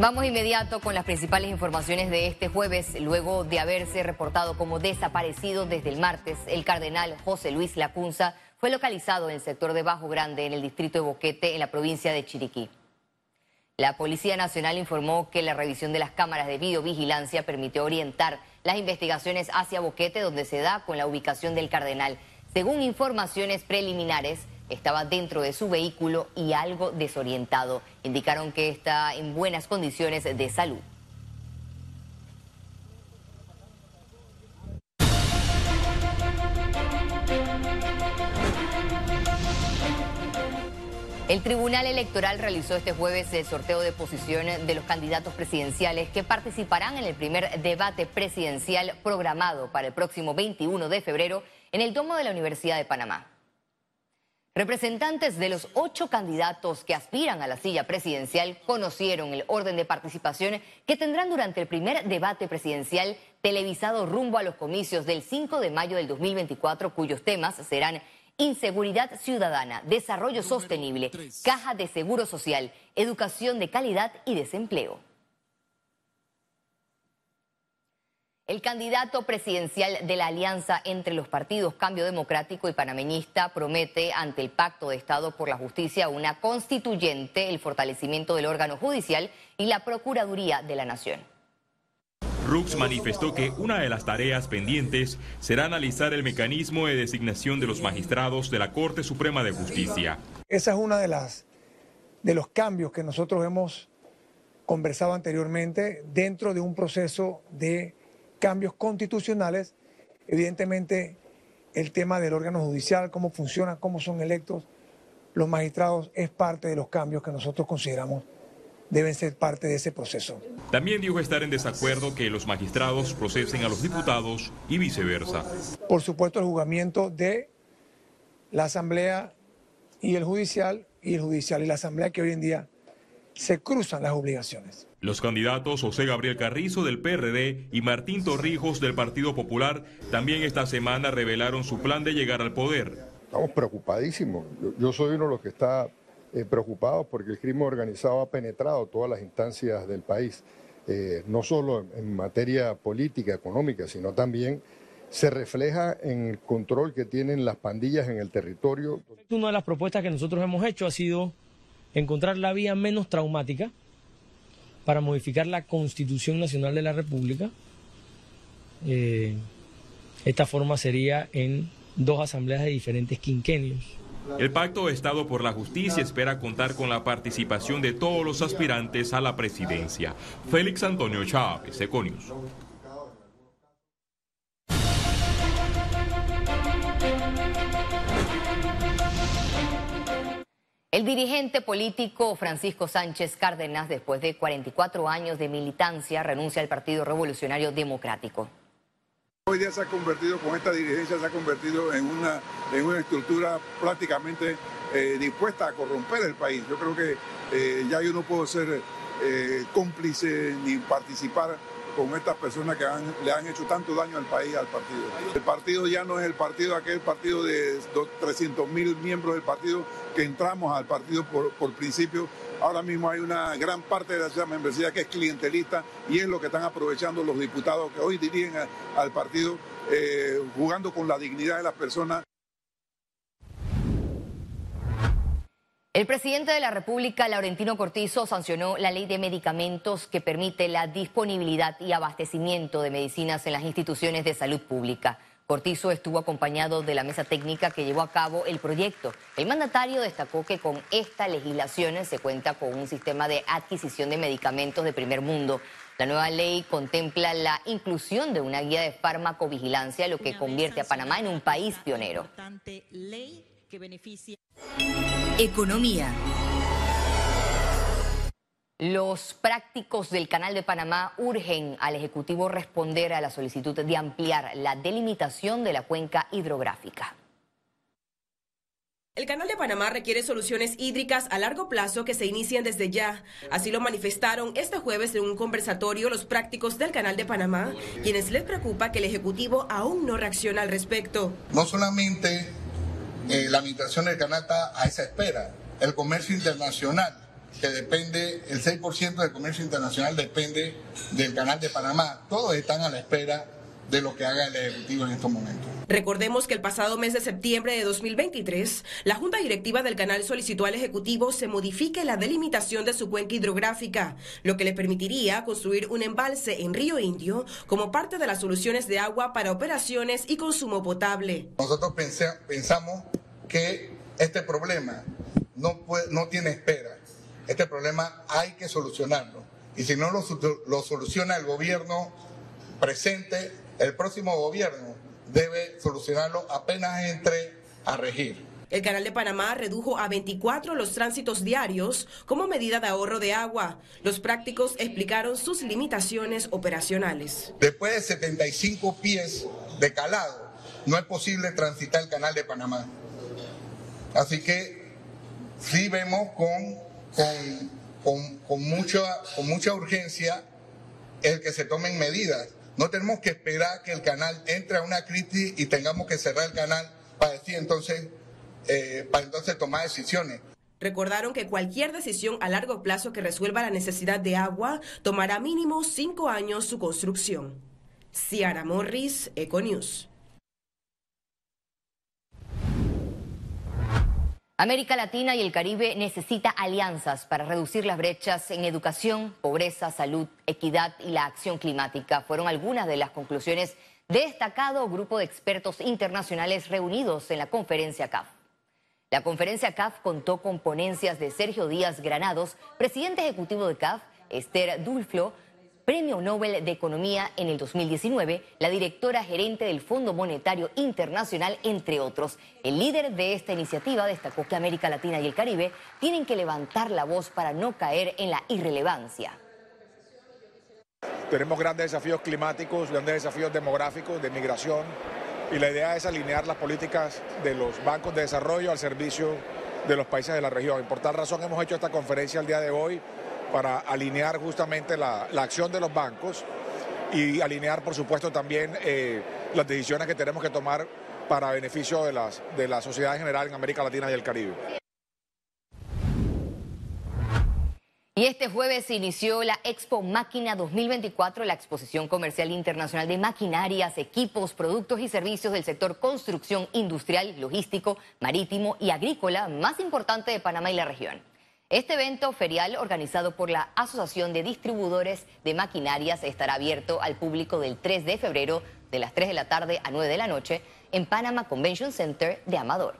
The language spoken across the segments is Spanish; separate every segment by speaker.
Speaker 1: Vamos inmediato con las principales informaciones de este jueves. Luego de haberse reportado como desaparecido desde el martes, el cardenal José Luis Lacunza fue localizado en el sector de Bajo Grande, en el distrito de Boquete, en la provincia de Chiriquí. La Policía Nacional informó que la revisión de las cámaras de videovigilancia permitió orientar las investigaciones hacia Boquete, donde se da con la ubicación del cardenal. Según informaciones preliminares, estaba dentro de su vehículo y algo desorientado. Indicaron que está en buenas condiciones de salud. El Tribunal Electoral realizó este jueves el sorteo de posiciones de los candidatos presidenciales que participarán en el primer debate presidencial programado para el próximo 21 de febrero en el Domo de la Universidad de Panamá. Representantes de los ocho candidatos que aspiran a la silla presidencial conocieron el orden de participación que tendrán durante el primer debate presidencial televisado rumbo a los comicios del 5 de mayo del 2024, cuyos temas serán inseguridad ciudadana, desarrollo sostenible, caja de seguro social, educación de calidad y desempleo. El candidato presidencial de la alianza entre los partidos Cambio Democrático y Panameñista promete ante el Pacto de Estado por la Justicia una constituyente, el fortalecimiento del órgano judicial y la Procuraduría de la Nación.
Speaker 2: Rux manifestó que una de las tareas pendientes será analizar el mecanismo de designación de los magistrados de la Corte Suprema de Justicia.
Speaker 3: Esa es una de las de los cambios que nosotros hemos conversado anteriormente dentro de un proceso de cambios constitucionales, evidentemente el tema del órgano judicial, cómo funciona, cómo son electos los magistrados, es parte de los cambios que nosotros consideramos deben ser parte de ese proceso.
Speaker 2: También dijo estar en desacuerdo que los magistrados procesen a los diputados y viceversa.
Speaker 3: Por supuesto, el juzgamiento de la Asamblea y el judicial, y el judicial y la Asamblea que hoy en día se cruzan las obligaciones.
Speaker 2: Los candidatos José Gabriel Carrizo del PRD y Martín Torrijos del Partido Popular también esta semana revelaron su plan de llegar al poder.
Speaker 4: Estamos preocupadísimos. Yo, soy uno de los que está eh, preocupado porque el crimen organizado ha penetrado todas las instancias del país, eh, no solo en materia política, económica, sino también se refleja en el control que tienen las pandillas en el territorio.
Speaker 5: Una de las propuestas que nosotros hemos hecho ha sido encontrar la vía menos traumática para modificar la Constitución Nacional de la República. Eh, esta forma sería en dos asambleas de diferentes quinquenios.
Speaker 2: El Pacto de Estado por la Justicia espera contar con la participación de todos los aspirantes a la presidencia. Félix Antonio Chávez, Econius.
Speaker 1: El dirigente político Francisco Sánchez Cárdenas, después de 44 años de militancia, renuncia al Partido Revolucionario Democrático.
Speaker 6: Hoy día se ha convertido, con esta dirigencia, se ha convertido en una, en una estructura prácticamente eh, dispuesta a corromper el país. Yo creo que eh, ya yo no puedo ser eh, cómplice ni participar con estas personas que le han hecho tanto daño al país, al partido. El partido ya no es el partido, aquel partido de 300 mil miembros del partido que entramos al partido por, principio. Ahora mismo hay una gran parte de esa membresía que es clientelista y es lo que están aprovechando los diputados que hoy dirigen al partido, eh, jugando con la dignidad de las personas.
Speaker 1: El presidente de la República, Laurentino Cortizo, sancionó la ley de medicamentos que permite la disponibilidad y abastecimiento de medicinas en las instituciones de salud pública. Cortizo estuvo acompañado de la mesa técnica que llevó a cabo el proyecto. El mandatario destacó que con esta legislación se cuenta con un sistema de adquisición de medicamentos de primer mundo. La nueva ley contempla la inclusión de una guía de farmacovigilancia, lo que convierte a Panamá en un país pionero que beneficia. Economía. Los prácticos del Canal de Panamá urgen al Ejecutivo responder a la solicitud de ampliar la delimitación de la cuenca hidrográfica.
Speaker 7: El Canal de Panamá requiere soluciones hídricas a largo plazo que se inicien desde ya. Así lo manifestaron este jueves en un conversatorio los prácticos del Canal de Panamá, quienes les preocupa que el Ejecutivo aún no reacciona al respecto.
Speaker 8: No solamente la administración del canal está a esa espera. El comercio internacional que depende, el 6% del comercio internacional depende del canal de Panamá. Todos están a la espera de lo que haga el Ejecutivo en estos momentos.
Speaker 7: Recordemos que el pasado mes de septiembre de 2023, la Junta Directiva del Canal solicitó al Ejecutivo se modifique la delimitación de su cuenca hidrográfica, lo que le permitiría construir un embalse en Río Indio como parte de las soluciones de agua para operaciones y consumo potable.
Speaker 8: Nosotros pensamos que este problema no, tiene espera. Este problema hay que solucionarlo. Y si no lo soluciona el gobierno presente, el próximo gobierno debe solucionarlo apenas entre a regir.
Speaker 7: El Canal de Panamá redujo a 24 los tránsitos diarios como medida de ahorro de agua. Los prácticos explicaron sus limitaciones operacionales.
Speaker 8: Después de 75 pies de calado, no es posible transitar el Canal de Panamá. Así que sí vemos con, con, con, mucha, con mucha urgencia el que se tomen medidas no tenemos que esperar que el canal entre a una crisis y tengamos que cerrar el canal para decir entonces, eh, para entonces tomar decisiones.
Speaker 7: Recordaron que cualquier decisión a largo plazo que resuelva la necesidad de agua tomará mínimo cinco años su construcción. Ciara Morris, Econews.
Speaker 1: América Latina y el Caribe necesita alianzas para reducir las brechas en educación, pobreza, salud, equidad y la acción climática. Fueron algunas de las conclusiones de destacado grupo de expertos internacionales reunidos en la conferencia CAF. La conferencia CAF contó con ponencias de Sergio Díaz Granados, presidente ejecutivo de CAF, Esther Dulflo, Premio Nobel de Economía en el 2019, la directora gerente del Fondo Monetario Internacional, entre otros. El líder de esta iniciativa destacó que América Latina y el Caribe tienen que levantar la voz para no caer en la irrelevancia.
Speaker 9: Tenemos grandes desafíos climáticos, grandes desafíos demográficos, de migración, y la idea es alinear las políticas de los bancos de desarrollo al servicio de los países de la región. Por tal razón hemos hecho esta conferencia el día de hoy para alinear justamente la, acción de los bancos y alinear, por supuesto, también eh, las decisiones que tenemos que tomar para beneficio de, las, de la sociedad en general en América Latina y el Caribe.
Speaker 1: Y este jueves inició la Expo Máquina 2024, la exposición comercial internacional de maquinarias, equipos, productos y servicios del sector construcción industrial, logístico, marítimo y agrícola más importante de Panamá y la región. Este evento ferial organizado por la Asociación de Distribuidores de Maquinarias estará abierto al público del 3 de febrero de las 3 de la tarde a 9 de la noche en Panama Convention Center de Amador.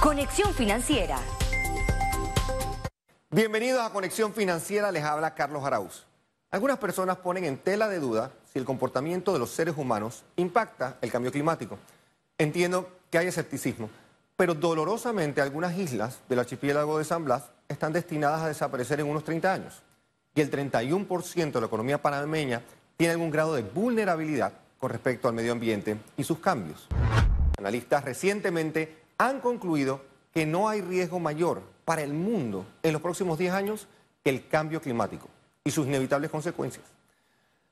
Speaker 1: Conexión Financiera.
Speaker 10: Bienvenidos a Conexión Financiera, les habla Carlos Arauz. Algunas personas ponen en tela de duda si el comportamiento de los seres humanos impacta el cambio climático. Entiendo que hay escepticismo, pero dolorosamente algunas islas del archipiélago de San Blas están destinadas a desaparecer en unos 30 años. Y el 31% de la economía panameña tiene algún grado de vulnerabilidad con respecto al medio ambiente y sus cambios. Analistas recientemente han concluido que no hay riesgo mayor para el mundo en los próximos 10 años que el cambio climático y sus inevitables consecuencias.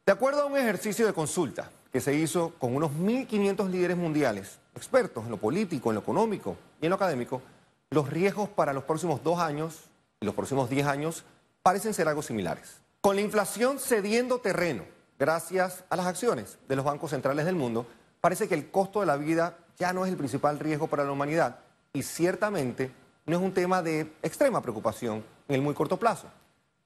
Speaker 10: De acuerdo a un ejercicio de consulta que se hizo con unos 1.500 líderes mundiales, expertos en lo político, en lo económico y en lo académico, los riesgos para los próximos dos años y los próximos diez años parecen ser algo similares. Con la inflación cediendo terreno gracias a las acciones de los bancos centrales del mundo, parece que el costo de la vida ya no es el principal riesgo para la humanidad y ciertamente no es un tema de extrema preocupación en el muy corto plazo.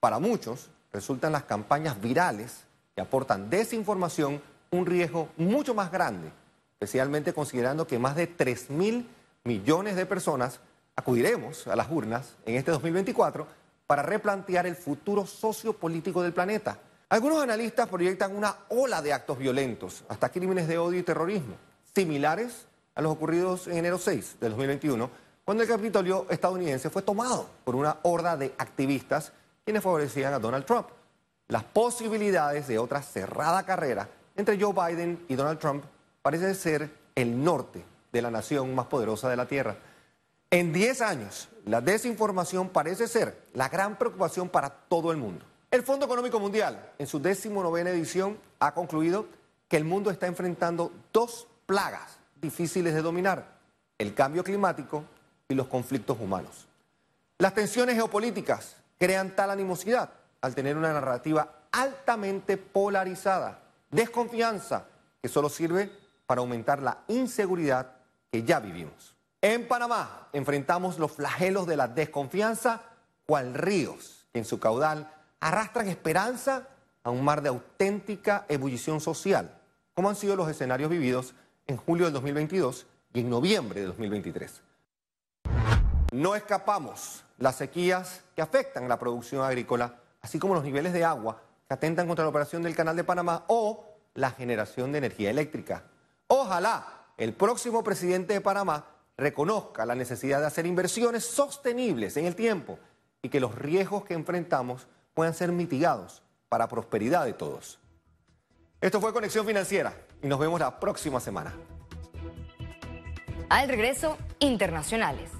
Speaker 10: Para muchos resultan las campañas virales aportan desinformación un riesgo mucho más grande, especialmente considerando que más de 3 mil millones de personas acudiremos a las urnas en este 2024 para replantear el futuro sociopolítico del planeta. Algunos analistas proyectan una ola de actos violentos, hasta crímenes de odio y terrorismo, similares a los ocurridos en enero 6 de 2021, cuando el Capitolio estadounidense fue tomado por una horda de activistas quienes favorecían a Donald Trump. Las posibilidades de otra cerrada carrera entre Joe Biden y Donald Trump parece ser el norte de la nación más poderosa de la Tierra. En 10 años, la desinformación parece ser la gran preocupación para todo el mundo. El Fondo Económico Mundial, en su decimonovena edición, ha concluido que el mundo está enfrentando dos plagas difíciles de dominar. el cambio climático y los conflictos humanos. Las tensiones geopolíticas crean tal animosidad al tener una narrativa altamente polarizada, desconfianza, que solo sirve para aumentar la inseguridad que ya vivimos. En Panamá enfrentamos los flagelos de la desconfianza cual ríos que en su caudal arrastran esperanza a un mar de auténtica ebullición social, como han sido los escenarios vividos en julio del 2022 y en noviembre de 2023. No escapamos las sequías que afectan la producción agrícola, así como los niveles de agua que atentan contra la operación del Canal de Panamá o la generación de energía eléctrica. Ojalá el próximo presidente de Panamá reconozca la necesidad de hacer inversiones sostenibles en el tiempo y que los riesgos que enfrentamos puedan ser mitigados para prosperidad de todos. Esto fue Conexión Financiera y nos vemos la próxima semana.
Speaker 1: Al regreso, internacionales.